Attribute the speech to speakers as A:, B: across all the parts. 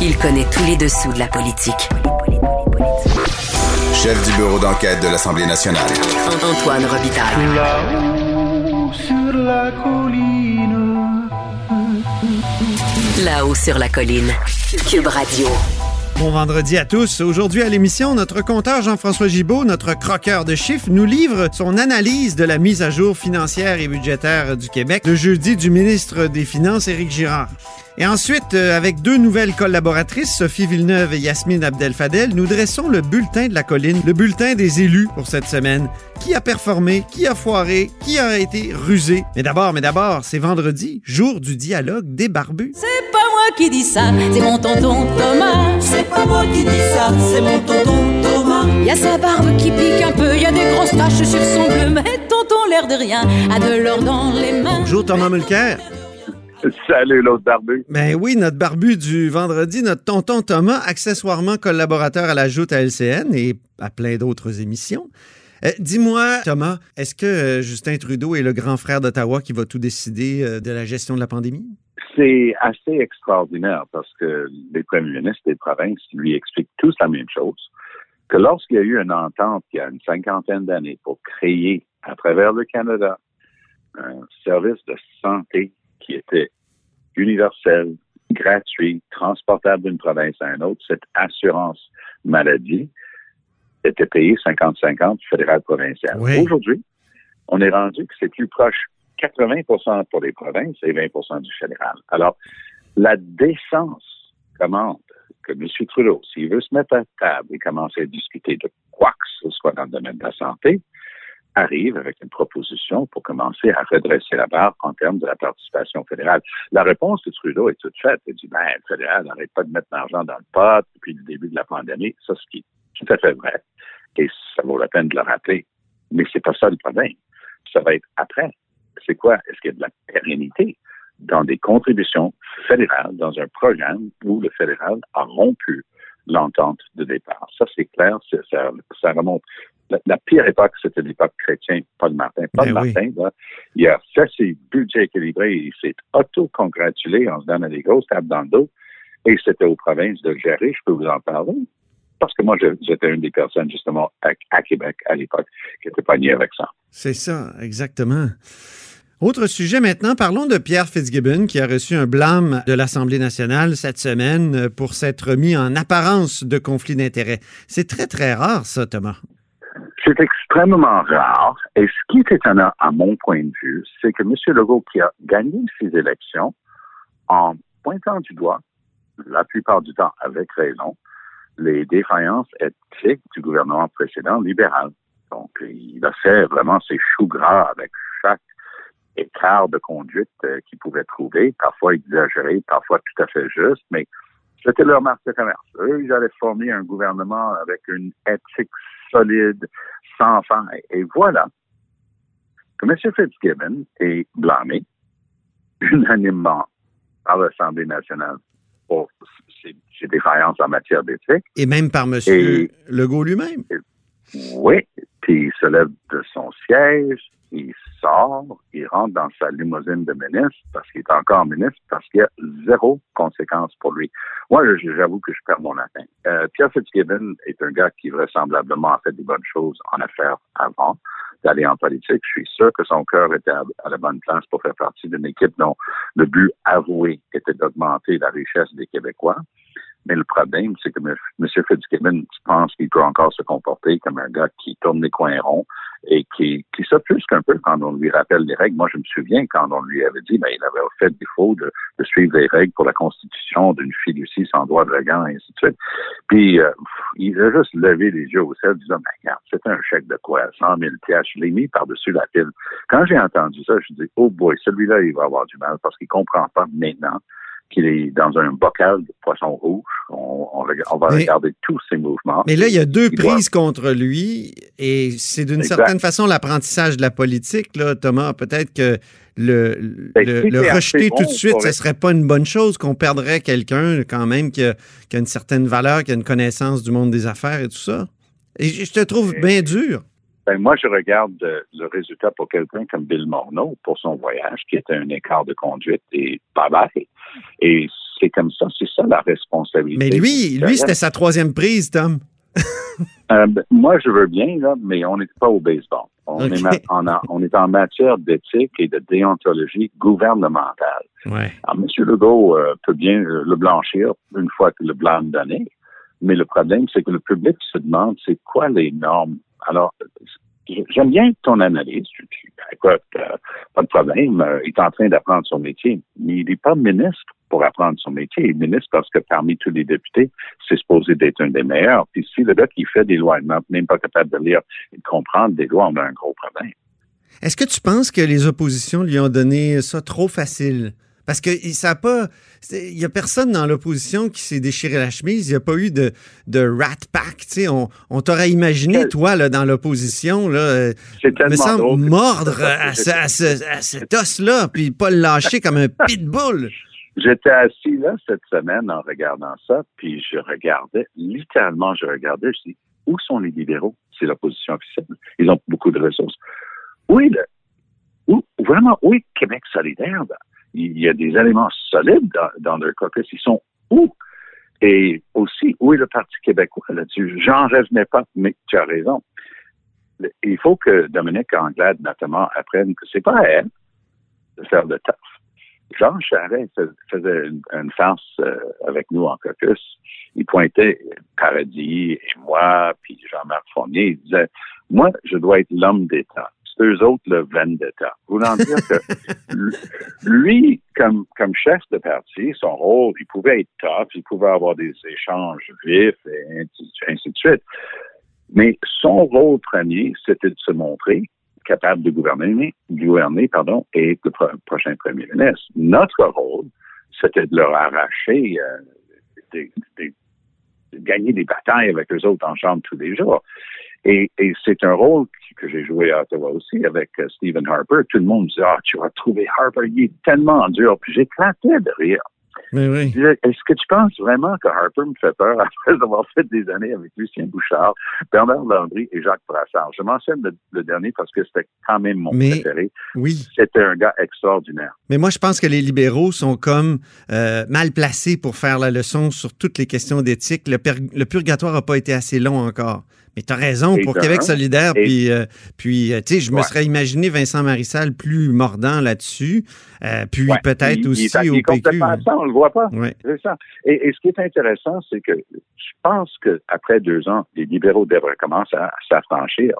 A: Il connaît tous les dessous de la politique.
B: Chef du bureau d'enquête de l'Assemblée nationale.
A: Antoine Robitaille.
C: Là-haut sur la colline.
A: Là-haut sur la colline. Cube Radio.
D: Bon vendredi à tous. Aujourd'hui à l'émission, notre compteur Jean-François Gibault, notre croqueur de chiffres, nous livre son analyse de la mise à jour financière et budgétaire du Québec le jeudi du ministre des Finances, Éric Girard. Et ensuite, euh, avec deux nouvelles collaboratrices, Sophie Villeneuve et Yasmine Abdel-Fadel, nous dressons le bulletin de la colline, le bulletin des élus pour cette semaine. Qui a performé, qui a foiré, qui a été rusé? Mais d'abord, mais d'abord, c'est vendredi, jour du dialogue des barbus.
E: C'est pas moi qui dis ça, c'est mon tonton Thomas. C'est pas moi qui dis ça, c'est mon tonton Thomas. Y a sa barbe qui pique un peu, y a des grosses taches sur son bleu, mais tonton l'air de rien a de l'or dans les mains.
D: Bonjour Thomas Mulcair.
F: Salut l'autre barbu.
D: Ben oui, notre barbu du vendredi, notre tonton Thomas, accessoirement collaborateur à la Joute à LCN et à plein d'autres émissions. Euh, Dis-moi, Thomas, est-ce que euh, Justin Trudeau est le grand frère d'Ottawa qui va tout décider euh, de la gestion de la pandémie?
F: C'est assez extraordinaire parce que les premiers ministres des provinces lui expliquent tous la même chose, que lorsqu'il y a eu une entente il y a une cinquantaine d'années pour créer à travers le Canada un service de santé qui était universel, gratuit, transportable d'une province à une autre, cette assurance maladie était payée 50-50 fédéral-provincial.
D: Oui.
F: Aujourd'hui, on est rendu que c'est plus proche 80% pour les provinces et 20% du fédéral. Alors, la décence commande que M. Trudeau, s'il veut se mettre à table et commencer à discuter de quoi que ce soit dans le domaine de la santé, arrive avec une proposition pour commencer à redresser la barre en termes de la participation fédérale. La réponse de Trudeau est toute faite. Il dit, ben, le fédéral n'arrête pas de mettre l'argent dans le pot depuis le début de la pandémie. Ça, ce qui est tout à fait vrai. Et ça vaut la peine de le rappeler. Mais c'est pas ça le problème. Ça va être après. C'est quoi? Est-ce qu'il y a de la pérennité dans des contributions fédérales, dans un programme où le fédéral a rompu l'entente de départ? Ça, c'est clair. Ça, remonte la, la, pire époque, c'était l'époque chrétienne, Paul Martin. Paul
D: Ben oui.
F: Martin, là, il a fait ses budgets équilibrés, il s'est auto-congratulé en se donnant des grosses tables dans le dos, et c'était aux provinces de gérer, je peux vous en parler. Parce que moi, j'étais une des personnes, justement, à, à Québec, à l'époque, qui était pognée avec ça.
D: C'est ça, exactement. Autre sujet maintenant, parlons de Pierre Fitzgibbon qui a reçu un blâme de l'Assemblée nationale cette semaine pour s'être mis en apparence de conflit d'intérêts. C'est très, très rare, ça, Thomas.
F: C'est extrêmement rare. Et ce qui est étonnant, à mon point de vue, c'est que M. Legault, qui a gagné ses élections en pointant du doigt, la plupart du temps avec raison, les défaillances éthiques du gouvernement précédent libéral. Donc, il a fait vraiment ses choux gras avec chaque écart de conduite euh, qu'il pouvait trouver, parfois exagéré, parfois tout à fait juste, mais c'était leur marque de commerce. Eux, ils allaient former un gouvernement avec une éthique solide, sans faille. Et voilà que M. Fitzgibbon est blâmé unanimement par l'Assemblée nationale pour ses, ses défaillances en matière d'éthique.
D: Et même par M.
F: Et-
D: Legault lui-même.
F: Oui, puis il se lève de son siège, il sort, il rentre dans sa limousine de ministre parce qu'il est encore ministre, parce qu'il y a zéro conséquence pour lui. Moi, j'avoue que je perds mon latin. Euh, Pierre Fitzgibbon est un gars qui vraisemblablement a fait des bonnes choses en affaires avant d'aller en politique. Je suis sûr que son cœur était à la bonne place pour faire partie d'une équipe dont le but avoué était d'augmenter la richesse des Québécois. Mais le problème, c'est que M. Fitzgibbon pense qu'il peut encore se comporter comme un gars qui tourne les coins ronds et qui, qui s'offusque un peu quand on lui rappelle les règles. Moi, je me souviens quand on lui avait dit, ben, il avait fait défaut de, de suivre les règles pour la constitution d'une fiducie sans droit de regard, et ainsi de suite. Puis, euh, il a juste levé les yeux au ciel, disant, ben, regarde, c'est un chèque de quoi? 100 000 piastres. Je l'ai mis par-dessus la pile. Quand j'ai entendu ça, je dis, oh boy, celui-là, il va avoir du mal parce qu'il comprend pas maintenant qu'il est dans un bocal de poisson rouge. On, on rega- on va
D: Mais-
F: regarder tous ses mouvements.
D: Mais là, il y a deux
F: Il doit-
D: prises contre lui et c'est d'une certaine façon l'apprentissage de la politique, là, Thomas. Peut-être que le,
F: Ben,
D: le,
F: si
D: le
F: c'est
D: rejeter tout de
F: bon
D: suite, ce
F: être-
D: serait pas une bonne chose, qu'on perdrait quelqu'un quand même qui a, qui a une certaine valeur, qui a une connaissance du monde des affaires et tout ça. Et je je te trouve bien dur.
F: Ben, moi, je regarde euh, le résultat pour quelqu'un comme Bill Morneau pour son voyage, qui était un écart de conduite et bye bye. Et c'est comme ça, c'est ça la responsabilité.
D: Mais lui, lui, c'était sa troisième prise, Tom.
F: Euh, ben, moi, je veux bien, là, mais on n'est pas au baseball. On, est, ma- on, a- on est en matière d'éthique et de déontologie gouvernementale.
D: Ouais.
F: Alors, M. Legault euh, peut bien euh, le blanchir une fois que le blanc est donné, mais le problème, c'est que le public se demande c'est quoi les normes. Alors, j'aime bien ton analyse. Ben, écoute, euh, pas de problème, euh, il est en train d'apprendre son métier, mais il n'est pas ministre pour apprendre son métier. Il est ministre parce que parmi tous les députés, c'est supposé d'être un des meilleurs. Puis si le gars qui fait des lois n'est même pas capable de lire et de comprendre des lois, on a un gros problème.
D: Est-ce que tu penses que les oppositions lui ont donné ça trop facile? Parce que ça a pas. Il n'y a personne dans l'opposition qui s'est déchiré la chemise. Il n'y a pas eu de, de rat pack. On, on t'aurait imaginé,
F: Quel-
D: toi, là, dans l'opposition, là, euh, me semble
F: drôle
D: mordre à, ce- à ce- à cet os-là, puis pas le lâcher comme un pitbull.
F: J'étais assis là cette semaine en regardant ça, puis je regardais, littéralement, je regardais, je dis, où sont les libéraux? C'est l'opposition officielle. Ils ont beaucoup de ressources. Oui, le, où, vraiment, oui, Québec solidaire, là. Il y a des éléments solides dans, dans caucus. Ils sont où? Et aussi, où est le Parti québécois là-dessus? J'en revenais pas, mais tu as raison. Il faut que Dominique Anglade, notamment, apprenne que c'est pas à elle de faire le taf. Jean Charest fais- faisait une, une farce euh, avec nous en caucus. Il pointait Paradis et moi, puis Jean-Marc Fournier. Il disait, moi, je dois être l'homme d'État. C'est eux autres le vendetta. Voulant dire que lui, comme, comme chef de parti, son rôle, il pouvait être tough, il pouvait avoir des échanges vifs et ainsi, ainsi de suite. Mais son rôle premier, c'était de se montrer capable de gouverner, gouverner pardon, et être le pro- prochain premier ministre. Notre rôle, c'était de leur arracher, euh, des- des- de gagner des batailles avec eux autres en chambre tous les jours. Et, et c'est un rôle que, j'ai joué à Ottawa aussi avec euh, Stephen Harper. Tout le monde disait, ah, tu vas trouver Harper, il est tellement dur. Puis j'éclatais de rire.
D: Mais oui.
F: Est-ce que tu penses vraiment que Harper me fait peur après avoir fait des années avec Lucien Bouchard, Bernard Landry et Jacques Brassard? Je mentionne le, le dernier parce que c'était quand même mon
D: Mais-
F: préféré.
D: Oui.
F: C'était un gars extraordinaire.
D: Mais moi, je pense que les libéraux sont comme euh, mal placés pour faire la leçon sur toutes les questions d'éthique. Le purgatoire n'a pas été assez long encore. Mais tu as raison, pour Québec solidaire,
F: et-
D: puis, euh, puis euh, tu sais, je me serais imaginé Vincent Marissal plus mordant là-dessus, euh, puis
F: Ouais.
D: peut-être
F: Il-
D: aussi
F: il, il
D: au
F: est
D: PQ.
F: absent, on le voit pas.
D: Ouais.
F: Ça. Et, et ce qui est intéressant, c'est que je pense qu'après deux ans, les libéraux devraient commencer à s'affranchir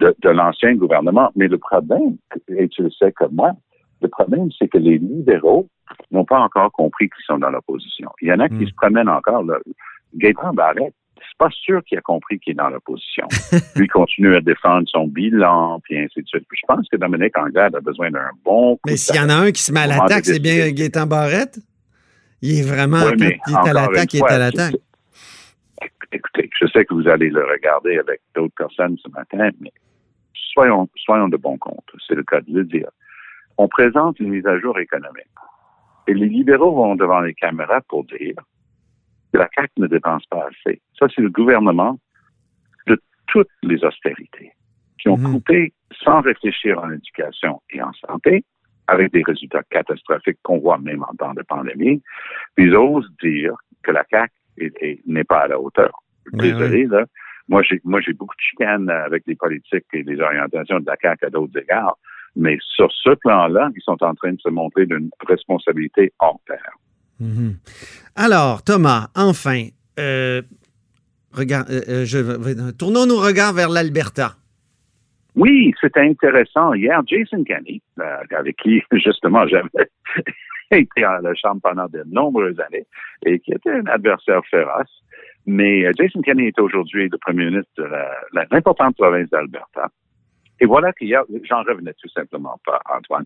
F: de, de l'ancien gouvernement. Mais le problème, et tu le sais comme moi, le problème, c'est que les libéraux n'ont pas encore compris qu'ils sont dans l'opposition. Il y en a qui
D: Mm.
F: se promènent encore. Là. Gaétan Barrette, c'est pas sûr qu'il a compris qu'il est dans l'opposition. Lui continue à défendre son bilan, puis ainsi de suite. Puis je pense que Dominique Anglade a besoin d'un bon coup
D: Mais s'il y en a un qui se met à l'attaque, c'est bien. Gaétan Barrette. Il est vraiment
F: Oui, mais
D: il est à l'attaque, il est à l'attaque.
F: Écoutez, je sais que vous allez le regarder avec d'autres personnes ce matin, mais soyons, soyons de bon compte. C'est le cas de le dire. On présente une mise à jour économique. Et les libéraux vont devant les caméras pour dire que la CAQ ne dépense pas assez. Ça, c'est le gouvernement de toutes les austérités qui ont
D: Mhm.
F: coupé sans réfléchir en éducation et en santé, avec des résultats catastrophiques qu'on voit même en temps de pandémie. Puis ils osent dire que la CAQ est- est- n'est pas à la hauteur. Désolé, là. Moi, j'ai, moi, j'ai beaucoup de chicanes avec les politiques et les orientations de la CAQ à d'autres égards. Mais sur ce plan-là, ils sont en train de se montrer d'une responsabilité hors pair.
D: Mhm. Alors, Thomas, enfin, euh, regarde, euh, euh, tournons nos regards vers l'Alberta.
F: Oui, c'était intéressant. Hier, Jason Kenney, avec qui, justement, j'avais été à la Chambre pendant de nombreuses années et qui était un adversaire féroce. Mais Jason Kenney est aujourd'hui le premier ministre de l'importante province d'Alberta. Et voilà qu'hier, j'en revenais tout simplement pas, Antoine.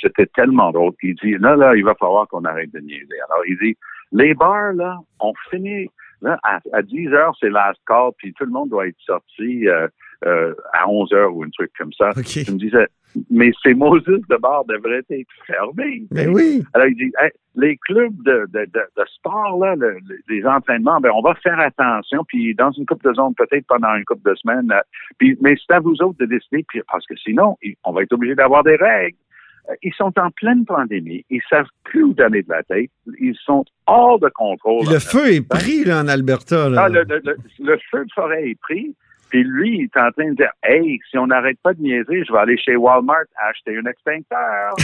F: C'était tellement drôle. Il dit, là, là, il va falloir qu'on arrête de niaiser. Alors, il dit, les bars, là, on finit, là, à, à 10 heures, c'est last call, puis tout le monde doit être sorti euh, euh, à 11 heures ou un truc comme ça. Je me disais, mais ces Moses de bar devraient être fermés.
D: Mais Ben oui.
F: Alors, il dit, Hey, les clubs de, de, de, de sport, là, le- le- les entraînements, ben, on va faire attention, puis dans une coupe de zone, peut-être pendant une coupe de semaines, euh, puis, mais c'est à vous autres de décider, puis, parce que sinon, on va être obligé d'avoir des règles. ils sont en pleine pandémie. Ils savent plus où donner de la tête. Ils sont hors de contrôle.
D: Le feu est pris là, en Alberta. Là.
F: Ah, le, le, le, feu de forêt est pris. Puis lui, il est en train de dire Hey, si on n'arrête pas de niaiser, je vais aller chez Walmart acheter un extincteur.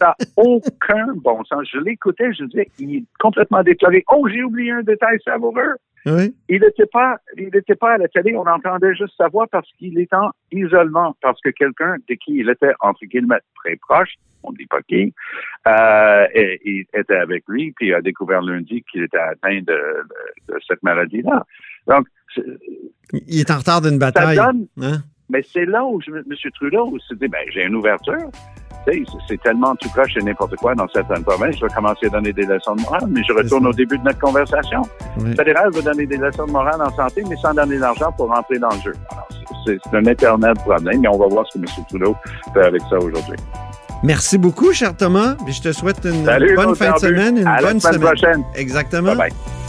F: ça n'a aucun bon sens. Je l'écoutais, je disais, il est complètement déclaré. Oh, j'ai oublié un détail savoureux.
D: Oui.
F: Il n'était pas, il n'était pas à la télé, on entendait juste sa voix parce qu'il est en isolement, parce que quelqu'un de qui il était, entre guillemets, très proche, on ne dit pas qui, euh, et, était avec lui, puis il a découvert lundi qu'il était atteint de, de, cette maladie-là. Donc,
D: il est en retard d'une bataille.
F: Ça donne, hein? Mais c'est là où je, M. Trudeau s'est dit, ben, j'ai une ouverture c'est tellement tout croche et n'importe quoi dans certaines provinces. Je vais commencer à donner des leçons de morale, mais je retourne au début de notre conversation. Le fédéral veut donner des leçons de morale en santé, mais sans donner d'argent pour rentrer dans le jeu. C'est un éternel problème, mais on va voir ce que M. Trudeau fait avec ça aujourd'hui.
D: Merci beaucoup, cher Thomas. je te souhaite une bonne fin de semaine, une bonne
F: semaine.
D: Exactement.
F: Bye bye.